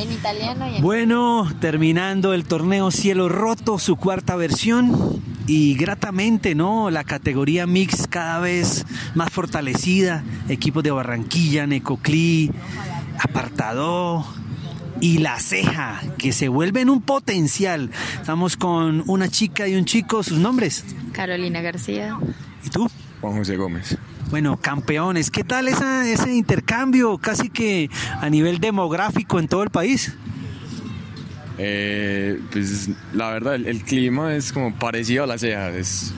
En italiano y en... Bueno, terminando el torneo Cielo Roto, su cuarta versión. Y gratamente, ¿no? La categoría mix cada vez más fortalecida. Equipos de Barranquilla, Necoclí, Apartado, y la ceja, que se vuelven un potencial. Estamos con una chica y un chico, sus nombres. Carolina García. ¿Y tú? Juan José Gómez. Bueno, campeones, ¿qué tal esa, ese intercambio casi que a nivel demográfico en todo el país? Eh, pues la verdad, el, clima es como parecido a la ceja, es,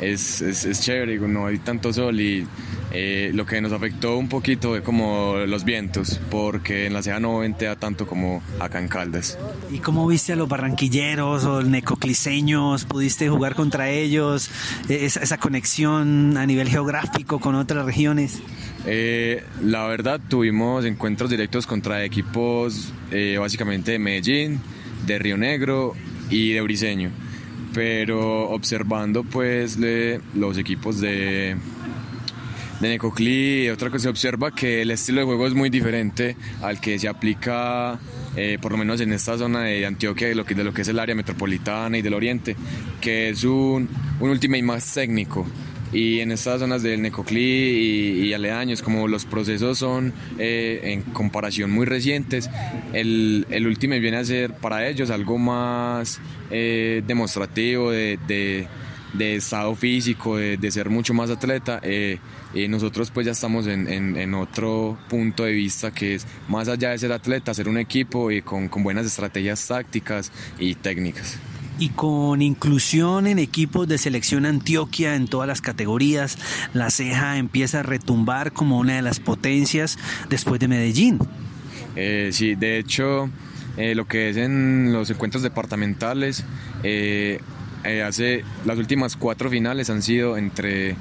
es, es, es chévere, no hay tanto sol y eh, lo que nos afectó un poquito fue como los vientos, porque en la ceja no ventea tanto como acá en Caldas. ¿Y cómo viste a los barranquilleros o necocliseños? ¿Pudiste jugar contra ellos? E, esa, esa conexión a nivel geográfico con otras regiones. Eh, la verdad, tuvimos encuentros directos contra equipos eh, básicamente de Medellín, de Río Negro y de Briseño. Pero observando pues los equipos de, de Necoclí, otra cosa se observa que el estilo de juego es muy diferente al que se aplica eh, por lo menos en esta zona de Antioquia, de lo que, de lo que es el área metropolitana y del oriente, que es un, un ultimate más técnico. Y en estas zonas del Necoclí y, aledaños, como los procesos son eh, en comparación muy recientes, el, el último viene a ser para ellos algo más eh, demostrativo de, de, estado físico, de, ser mucho más atleta. Eh, y nosotros pues ya estamos en, en, otro punto de vista que es más allá de ser atleta, ser un equipo y con, con buenas estrategias tácticas y técnicas y con inclusión en equipos de selección Antioquia en todas las categorías, la ceja empieza a retumbar como una de las potencias después de Medellín. Eh, sí, de hecho, eh, lo que es en los encuentros departamentales, eh, hace las últimas cuatro finales han sido entre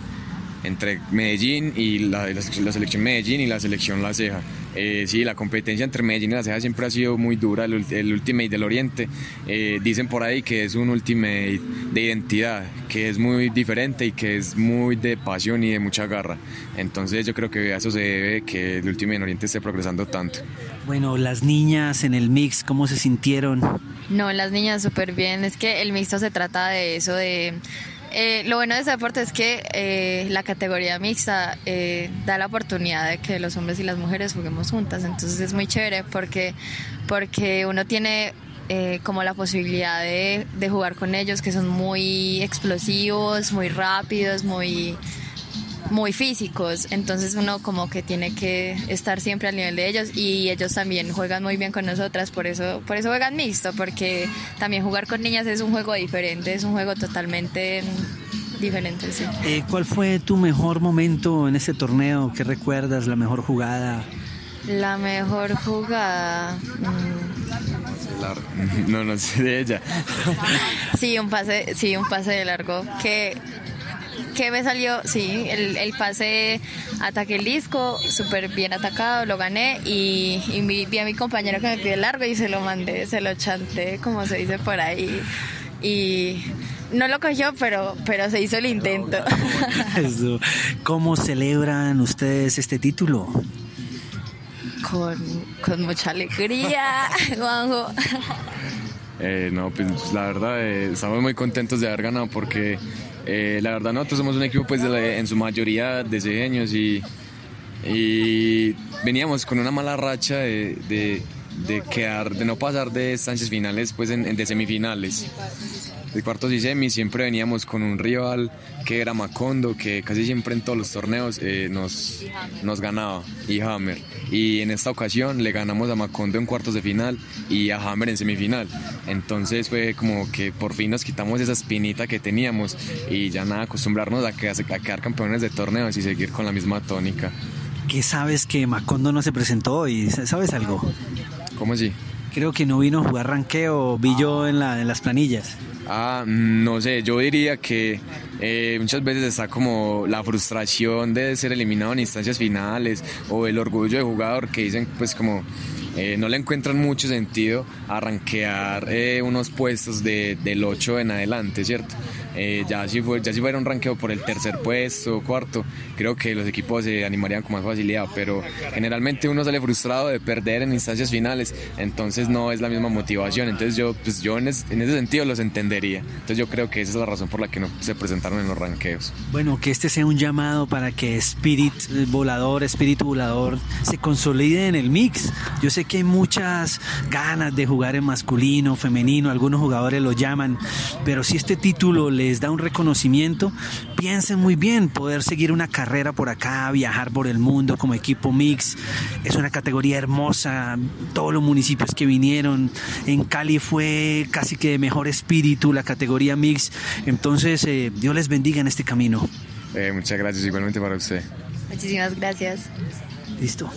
entre Medellín y la, la, selección Medellín y la selección La Ceja. Eh, sí, la competencia entre Medellín y La Ceja siempre ha sido muy dura, el, el Ultimate del Oriente. Eh, dicen por ahí que es un Ultimate de identidad, que es muy diferente y que es muy de pasión y de mucha garra. Entonces yo creo que a eso se debe que el Ultimate del Oriente esté progresando tanto. Bueno, las niñas en el mix, ¿cómo se sintieron? No, las niñas súper bien. Es que el mixto se trata de eso, de eh, lo bueno de este deporte es que eh, la categoría mixta eh, da la oportunidad de que los hombres y las mujeres juguemos juntas, entonces es muy chévere porque, porque uno tiene como la posibilidad de, de jugar con ellos que son muy explosivos, muy rápidos, muy muy físicos, entonces uno como que tiene que estar siempre al nivel de ellos y ellos también juegan muy bien con nosotras, por eso, por eso juegan mixto, porque también jugar con niñas es un juego diferente, es un juego totalmente diferente. Sí. Eh, ¿Cuál fue tu mejor momento en ese torneo? ¿Qué recuerdas? ¿La mejor jugada? La mejor jugada. Mm. No, no sé de ella. sí, un pase, sí, un pase de largo que que me salió, sí, el, el pase ataque el disco, súper bien atacado, lo gané y, vi a mi compañero que me pide largo y se lo mandé, se lo chanté, como se dice por ahí. Y no lo cogió, pero, pero se hizo el intento. ¿Cómo celebran ustedes este título? Con, con mucha alegría, Juanjo. Eh, no, pues la verdad eh, estamos muy contentos de haber ganado porque eh, la verdad nosotros somos un equipo pues en su mayoría de cedeños y, y veníamos con una mala racha de, de, quedar, de no pasar de estancias finales pues en, de semifinales de cuartos y semis siempre veníamos con un rival que era Macondo, que casi siempre en todos los torneos eh, nos, nos ganaba, y Hammer. Y en esta ocasión le ganamos a Macondo en cuartos de final y a Hammer en semifinal. Entonces fue como que por fin nos quitamos esa espinita que teníamos y ya nada, acostumbrarnos a, que, a quedar campeones de torneos y seguir con la misma tónica. ¿Qué sabes que Macondo no se presentó hoy? ¿Sabes algo? ¿Cómo así? Creo que no vino a jugar ranqueo, vi yo en, la, en las planillas. Ah, no sé, yo diría que eh, muchas veces está como la frustración de ser eliminado en instancias finales o el orgullo de jugador que dicen pues como eh, no le encuentran mucho sentido arranquear eh, unos puestos de, del 8 en adelante, ¿cierto? Eh, ya, si fue, ya si fuera un ranqueo por el tercer puesto, cuarto, creo que los equipos se animarían con más facilidad, pero generalmente uno sale frustrado de perder en instancias finales, entonces no es la misma motivación. Entonces yo, pues yo en, en ese sentido los entendería. Entonces yo creo que esa es la razón por la que no se presentaron en los ranqueos. Bueno, que este sea un llamado para que Spirit Volador, Espíritu Volador se consolide en el mix. Yo sé que hay muchas ganas de jugar en masculino, femenino, algunos jugadores lo llaman, pero si este título les da un reconocimiento, piensen muy bien poder seguir una carrera por acá, viajar por el mundo como equipo mix. Es una categoría hermosa, todos los municipios que vinieron. En Cali fue casi que de mejor espíritu la categoría mix. Entonces, eh, Dios les bendiga en este camino. Eh, muchas gracias, igualmente para usted. Muchísimas gracias. Listo.